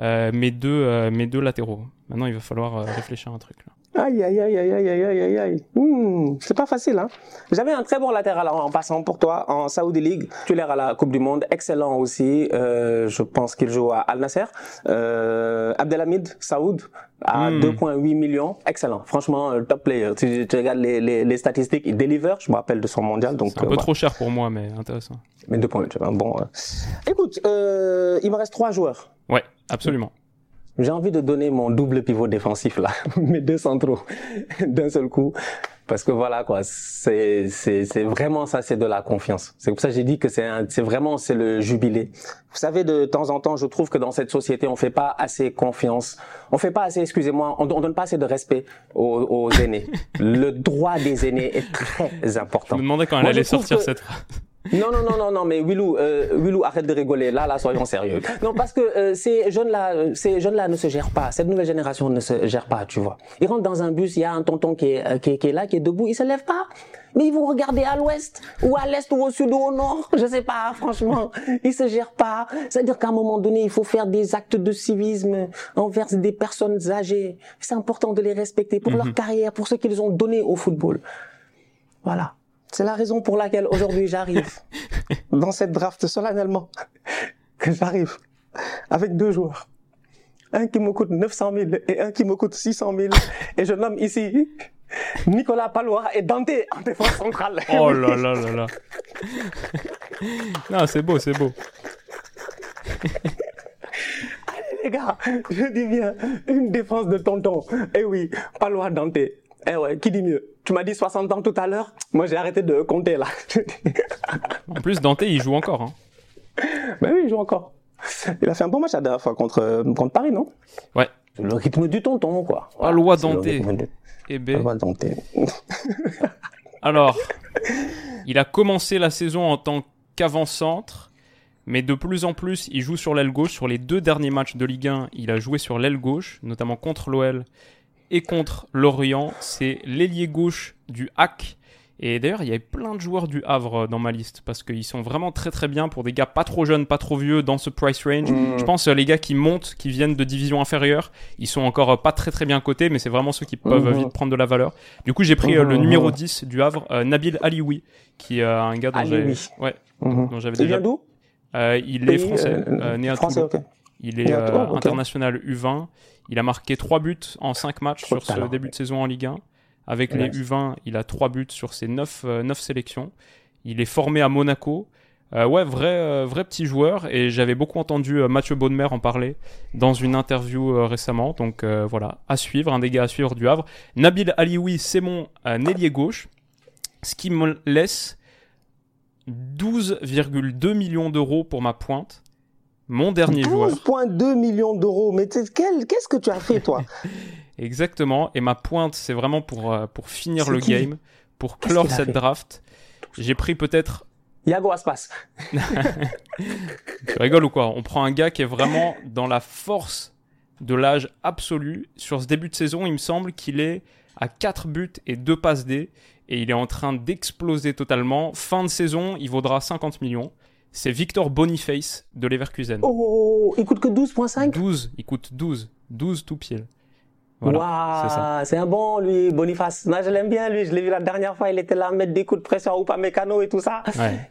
euh, mes deux, euh, mes deux latéraux. Maintenant, il va falloir euh, réfléchir à un truc là. Aïe, aïe, aïe, aïe, aïe, aïe, aïe, aïe. Hmm, c'est pas facile, hein. J'avais un très bon latéral en passant pour toi en Saudi League. Tu l'as à la Coupe du Monde. Excellent aussi. Euh, je pense qu'il joue à Al Nasser. Euh, Abdelhamid Saoud à 2,8 hmm. millions. Excellent. Franchement, euh, top player. Si tu regardes les, les, les, statistiques, il deliver. Je me rappelle de son mondial. Donc, un peu trop cher pour moi, mais intéressant. Mais 2,8, bon. Euh. Écoute, euh, il me reste trois joueurs. Ouais, absolument. J'ai envie de donner mon double pivot défensif là, (laughs) mes deux centraux (laughs) d'un seul coup, parce que voilà quoi, c'est c'est c'est vraiment ça, c'est de la confiance. C'est pour ça que j'ai dit que c'est c'est vraiment c'est le jubilé. Vous savez, de temps en temps, je trouve que dans cette société, on fait pas assez confiance, on fait pas assez, excusez-moi, on, on donne pas assez de respect aux, aux aînés. (laughs) le droit des aînés est très important. Je me demandais quand elle allait sortir cette phrase. Non, non, non, non, non, mais Willou, euh, Willou, arrête de rigoler. Là, là, soyons sérieux. Non, parce que euh, ces jeunes-là, ces jeunes-là ne se gèrent pas. Cette nouvelle génération ne se gère pas, tu vois. Ils rentrent dans un bus, il y a un tonton qui est, euh, qui, est, là, qui est debout, il se lève pas. Mais ils vont regarder à l'ouest, ou à l'est, ou au sud, ou au nord. Je sais pas, franchement. Ils se gèrent pas. C'est-à-dire qu'à un moment donné, il faut faire des actes de civisme envers des personnes âgées. C'est important de les respecter pour leur mhm. carrière, pour ce qu'ils ont donné au football. Voilà. C'est la raison pour laquelle aujourd'hui j'arrive (laughs) dans cette draft solennellement que j'arrive avec deux joueurs. Un qui me coûte 900 000 et un qui me coûte 600 000. Et je nomme ici Nicolas Palois et Dante en défense centrale. Oh là là là là. (laughs) non, c'est beau, c'est beau. Allez les gars, je dis bien une défense de tonton. Eh oui, Palois Dante. Eh ouais, qui dit mieux? Tu m'as dit 60 ans tout à l'heure? Moi, j'ai arrêté de compter là. (laughs) en plus, Dante, il joue encore. Hein. Ben oui, il joue encore. Il a fait un bon match la dernière fois contre, euh, contre Paris, non? Ouais. Le rythme du tonton, quoi. Voilà, loi Dante. Eh ben. Loi Dante. (laughs) Alors, il a commencé la saison en tant qu'avant-centre, mais de plus en plus, il joue sur l'aile gauche. Sur les deux derniers matchs de Ligue 1, il a joué sur l'aile gauche, notamment contre l'OL et contre Lorient. C'est l'ailier gauche du HAC. Et d'ailleurs, il y avait plein de joueurs du Havre dans ma liste parce qu'ils sont vraiment très très bien pour des gars pas trop jeunes, pas trop vieux dans ce price range. Mm. Je pense euh, les gars qui montent, qui viennent de division inférieure, ils sont encore euh, pas très très bien cotés, mais c'est vraiment ceux qui peuvent mm-hmm. vite prendre de la valeur. Du coup, j'ai pris euh, le mm-hmm. numéro 10 du Havre, Nabil Alioui, qui est un gars dont j'avais ouais, mm-hmm. déjà. d'où? Il est français, né à français, Il est international U20. Il a marqué 3 buts en 5 matchs sur ce début de saison en Ligue 1. Avec les U20, il a 3 buts sur ses 9, 9 euh, sélections. Il est formé à Monaco. Euh, ouais, vrai, euh, vrai petit joueur. Et j'avais beaucoup entendu Mathieu Baudemer en parler dans une interview récemment. Donc voilà, à suivre, un des gars à suivre du Havre. Nabil Alioui, c'est mon ailier gauche. Ce qui me laisse 12,2 millions d'euros pour ma pointe. Mon dernier joueur. 12,2 millions d'euros. Mais qu'est-ce que tu as fait, toi (laughs) Exactement. Et ma pointe, c'est vraiment pour, euh, pour finir le game, pour clore cette draft. J'ai pris peut-être. Yago Aspas. (laughs) tu rigoles ou quoi? On prend un gars qui est vraiment dans la force de l'âge absolu. Sur ce début de saison, il me semble qu'il est à 4 buts et 2 passes D. Et il est en train d'exploser totalement. Fin de saison, il vaudra 50 millions c'est Victor Boniface de Leverkusen. Oh, il coûte que 12.5 12, il coûte 12, 12 tout pile. Voilà, c'est un bon, lui, Boniface. Moi, je l'aime bien, lui. Je l'ai vu la dernière fois. Il était là à mettre des coups de pression ou pas mécano et tout ça.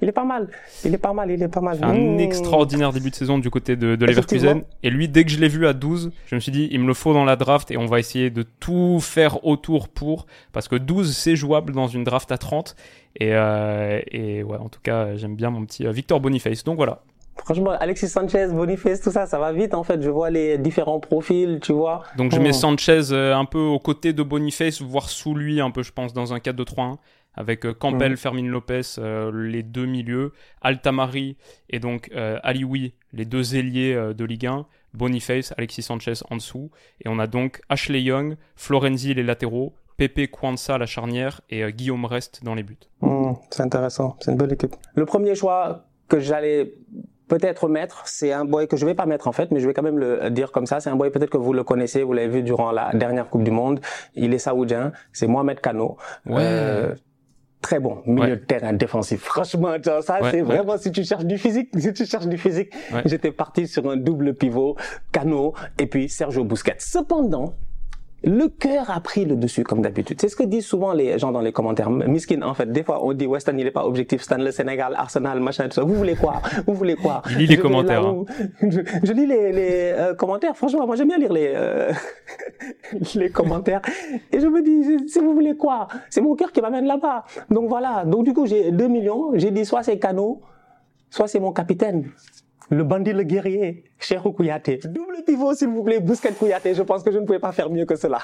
Il est pas mal. Il est pas mal. Il est pas mal. Un mmh. extraordinaire début de saison du côté de, de Leverkusen. Et lui, dès que je l'ai vu à 12, je me suis dit, il me le faut dans la draft et on va essayer de tout faire autour pour. Parce que 12, c'est jouable dans une draft à 30. Et, euh, et ouais, en tout cas, j'aime bien mon petit euh, Victor Boniface. Donc voilà, Franchement, Alexis Sanchez, Boniface, tout ça, ça va vite en fait. Je vois les différents profils, tu vois. Donc je mets Sanchez euh, un peu aux côtés de Boniface, voire sous lui un peu, je pense, dans un 4-2-3-1 avec euh, Campbell, Fermin Lopez, euh, les deux milieux, Altamari et donc Alioui, les deux ailiers de Ligue 1, Boniface, Alexis Sanchez en dessous, et on a donc Ashley Young, Florenzi les latéraux, Pepe Kwanza la charnière et Guillaume Rest dans les buts. Mmh, c'est intéressant, c'est une bonne équipe. Le premier choix que j'allais peut-être mettre, c'est un boy que je vais pas mettre en fait, mais je vais quand même le dire comme ça. C'est un boy peut-être que vous le connaissez, vous l'avez vu durant la dernière Coupe du Monde. Il est saoudien, c'est Mohamed Kano. Ouais très bon milieu de terrain défensif. Franchement, ça c'est vraiment si tu cherches du physique, si tu cherches du physique, j'étais parti sur un double pivot, Cano et puis Sergio Busquets. Cependant, le cœur a pris le dessus comme d'habitude. C'est ce que disent souvent les gens dans les commentaires. Miskin, en fait, des fois on dit Weston il est pas objectif, Stan le Sénégal, Arsenal, machin, tout ça. Vous voulez quoi? Vous voulez quoi? Il lit les commentaires. Hein. je, lis les, les euh, commentaires. Franchement, moi j'aime bien lire les euh, (laughs) les commentaires et je me dis si vous voulez quoi? C'est mon cœur qui m'amène là-bas. Donc voilà. Donc du coup j'ai 2 millions. J'ai dit soit c'est Cano, soit c'est mon capitaine le bandit, le guerrier, Cherou Kouyaté. Double pivot, s'il vous plaît, Bousquet Kouyaté. Je pense que je ne pouvais pas faire mieux que cela.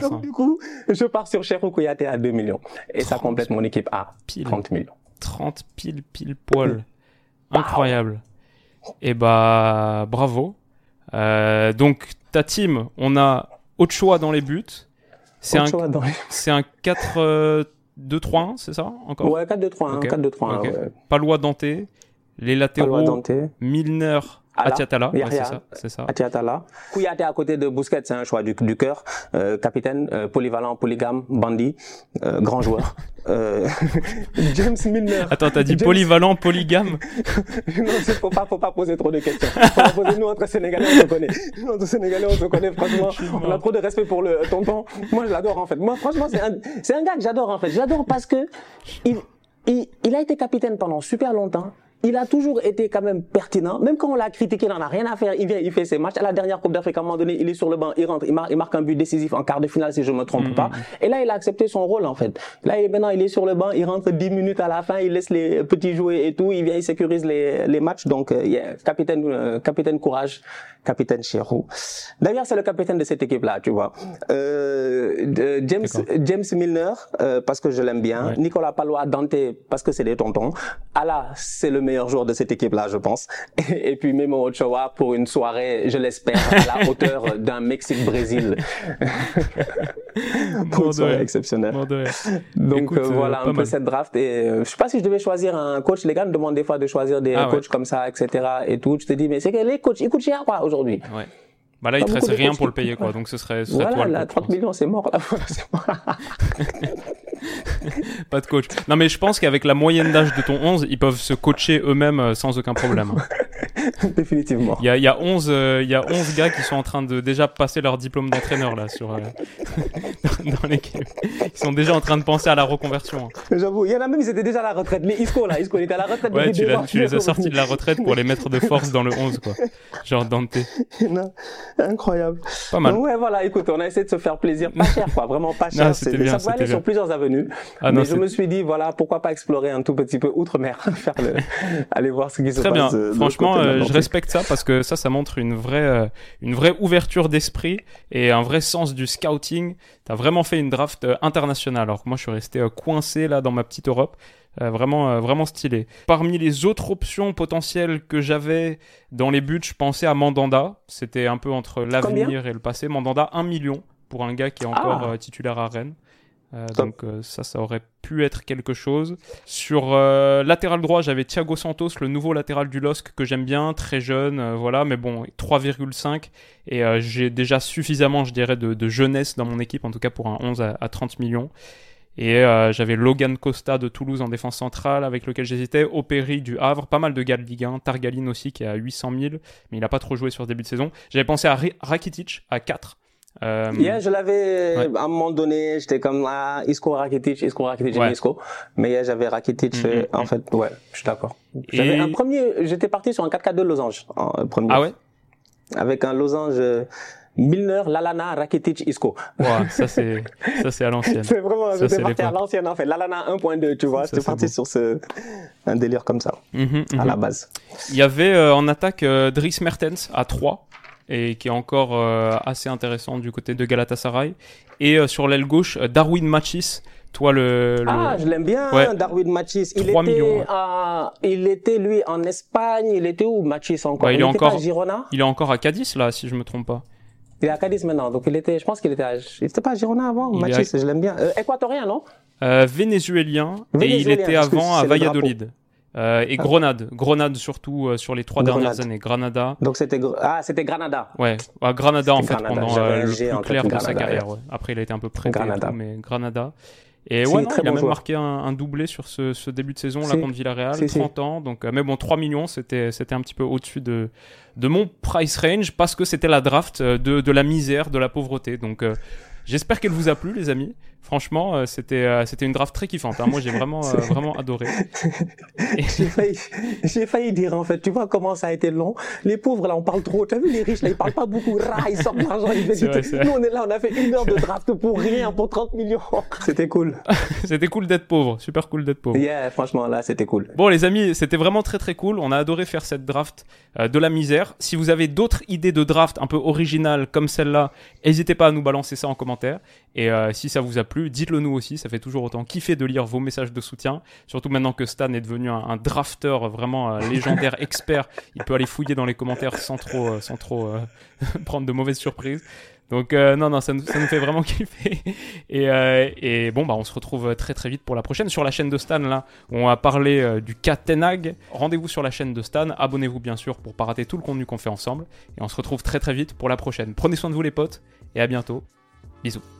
Donc, du coup, je pars sur Cherou Kouyaté à 2 millions. Et ça complète mon équipe à 30 millions. 30 pile, pile poil. Incroyable. Et eh bah, bravo. Euh, donc, ta team, on a Ochoa dans les buts. C'est un, c'est un 4, 2, 3, 1, c'est ça, encore? Ouais, 4, 2, 3, 1, 4, 2, 3, 1, ouais. Palois Danté. Les latéraux, Milner, Atiatala, ouais, c'est ça. Atiatala. Kouyaté à côté de Busquets, c'est un choix du, du cœur. Euh, capitaine, euh, polyvalent, polygame, bandit, euh, grand joueur. (laughs) Euh, (laughs) James Milner. Attends, t'as dit polyvalent, polygame (laughs) Non, faut pas, faut pas poser trop de questions. Faut pas poser, nous, entre Sénégalais, on se connaît. Nous, entre Sénégalais, on se connaît, franchement. On a trop de respect pour le tonton. Moi, je l'adore, en fait. Moi, franchement, c'est un, c'est un gars que j'adore, en fait. J'adore parce que il, il, il a été capitaine pendant super longtemps il a toujours été quand même pertinent. Même quand on l'a critiqué, il n'en a rien à faire. Il vient, il fait ses matchs. À la dernière Coupe d'Afrique, à un moment donné, il est sur le banc, il rentre, il marque, il marque un but décisif en quart de finale, si je me trompe pas. Et là, il a accepté son rôle, en fait. Là, maintenant, il est sur le banc, il rentre 10 minutes à la fin, il laisse les petits jouer et tout. Il vient, il sécurise les, les matchs. Donc, euh, yeah, capitaine, euh, capitaine courage, capitaine Chirou. D'ailleurs, c'est le capitaine de cette équipe-là, tu vois. Euh, James, James Milner, euh, parce que je l'aime bien. Nicolas Palois, Dante, parce que c'est des tontons. Allah, c'est le meilleur joueur de cette équipe-là, je pense. (laughs) Et, puis Memo Ochoa pour une soirée, je l'espère, à la hauteur (laughs) d'un Mexique-Brésil. (laughs) pour une soirée exceptionnelle. Donc euh, voilà un peu cette draft. Et euh, je sais pas si je devais choisir un coach. Les gars me demandent des fois de choisir des ah coachs comme ça, etc. Et tout. Je te dis, mais c'est que les coachs, ils coûtent cher quoi aujourd'hui. Ouais. Bah là, il te reste rien pour le payer, quoi. Donc ce serait, ce serait voilà, là, 30 millions, c'est mort, là. (laughs) pas de coach. Non, mais je pense qu'avec la moyenne d'âge de ton 11, ils peuvent se coacher eux-mêmes euh, sans aucun problème. (laughs) Définitivement. Il y a, y a 11, euh, y a 11 gars qui sont en train de déjà passer leur diplôme d'entraîneur, là, sur, euh, (laughs) dans l'équipe. Ils sont déjà en train de penser à la reconversion. Hein. J'avoue, il y en a même, ils étaient déjà à la retraite. Les Isco, là, Isco, il était à la retraite. Ouais, tu, tu les as sortis de la retraite pour les mettre de force dans le 11, quoi. Genre Dante. Non. Incroyable. Pas mal. ouais, voilà, écoute, on a essayé de se faire plaisir. Pas cher, quoi. Vraiment pas cher. ça pouvait aller sur plusieurs avenues. Ah, mais je me suis dit, voilà, pourquoi pas explorer un tout petit peu outre-mer. (laughs) le... aller voir ce qui se Très passe. Très bien. Franchement, euh, je respecte ça parce que ça, ça montre une vraie, euh, une vraie ouverture d'esprit et un vrai sens du scouting. T'as vraiment fait une draft euh, internationale. Alors que moi, je suis resté coincé là dans ma petite Europe. Euh, vraiment, euh, vraiment stylé. Parmi les autres options potentielles que j'avais dans les buts, je pensais à Mandanda. C'était un peu entre l'avenir et le passé. Mandanda, 1 million pour un gars qui est encore ah. titulaire à Rennes. Donc ça, ça aurait pu être quelque chose. Sur latéral droit, j'avais Thiago Santos, le nouveau latéral du LOSC que j'aime bien, très jeune, voilà, mais bon, 3,5 et j'ai déjà suffisamment, je dirais, de, jeunesse dans mon équipe, en tout cas pour un 11 à 30 millions. Et euh, j'avais Logan Costa de Toulouse en défense centrale avec lequel j'hésitais, Opéry du Havre, pas mal de gars de Ligue 1, Targaline aussi qui est à 800 000, mais il n'a pas trop joué sur ce début de saison. J'avais pensé à Rakitic à 4. Euh... Yeah, je l'avais à un moment donné, j'étais comme ah, Isco Rakitic, Isco Rakitic, ouais. Isco. Mais yeah, j'avais Rakitic, mm -hmm. en fait, ouais, je suis d'accord. J'avais un premier, j'étais parti sur un 4-4-2 losange, en premier. Ah ouais? Avec un losange Milner, Lalana, Rakitic, Isco. Ouais, ça c'est (laughs) ça c'est à l'ancienne. c'est vraiment, c'est parti à l'ancienne en fait. Lalana 1.2, tu vois. C'est parti beau. sur ce, un délire comme ça, Mhm, à mhm. la base. Il y avait euh, en attaque euh, Dries Mertens à 3 et qui est encore euh, assez intéressant du côté de Galatasaray. Et euh, sur l'aile gauche, euh, Darwin Machis, toi le, le- Ah, je l'aime bien, Ouais. Darwin Machis. Il 3 était, millions, ouais. à- il était, lui, en Espagne. Il était où, Machis, encore? Il il est était encore- pas à Girona? il est encore à Cadiz là si je me trompe pas. Il est à Cadiz maintenant. Donc, il était, je pense qu'il était à, il était pas à Girona avant, Il Machis. Je l'aime bien. Euh, équatorien, non? Euh, vénézuélien, et il Vénézuélien, était avant à. Valladolid. Euh, et Grenade, Grenade surtout euh, sur les trois Grenade. dernières années. Granada, Donc, c'était, ah, c'était Granada. ouais, à Granada en fait Granada, pendant euh, le plus clair de sa carrière. ouais. Après il a été un peu prêté, Granada. tout, mais Granada. Et ouais, non, il a bon même joueur. marqué un, un doublé sur ce, ce début de saison là contre Villarreal, Si, si. 30 ans. Donc, euh, mais bon, 3 millions, c'était c'était un petit peu au-dessus de de mon price range parce que c'était la draft euh, de de la misère, de la pauvreté. Donc euh, J'espère qu'elle vous a plu, les amis. Franchement, euh, c'était euh, c'était une draft très kiffante. hein. Moi, j'ai vraiment euh, (laughs) vraiment adoré. (laughs) J'ai failli, j'ai failli dire en fait, tu vois comment ça a été long. Les pauvres là, on parle trop. T'as vu les riches là, ils parlent pas beaucoup. Rah, ils sortent de l'argent. Nous on est là, on a fait une heure de draft pour rien, pour 30 millions. C'était cool. (laughs) C'était cool d'être pauvre, super cool d'être pauvre. Yeah, franchement là, c'était cool. Bon les amis, c'était vraiment très très cool. On a adoré faire cette draft euh, de la misère. Si vous avez d'autres idées de draft un peu originales comme celle-là, n'hésitez pas à nous balancer ça en commentaire. Et euh, si ça vous a plu, dites-le nous aussi. Ça fait toujours autant kiffer de lire vos messages de soutien. Surtout maintenant que Stan est devenu un, un drafteur vraiment euh, légendaire, (laughs) expert. Il peut aller fouiller dans les commentaires sans trop, euh, sans trop euh, (laughs) prendre de mauvaises surprises. Donc euh, non, non, ça nous, ça nous fait vraiment (laughs) kiffer. Et, euh, et bon, bah on se retrouve très très vite pour la prochaine sur la chaîne de Stan là. On va parler euh, du cas. Rendez-vous sur la chaîne de Stan. Abonnez-vous bien sûr pour pas rater tout le contenu qu'on fait ensemble. Et on se retrouve très très vite pour la prochaine. Prenez soin de vous les potes et à bientôt. Bisous.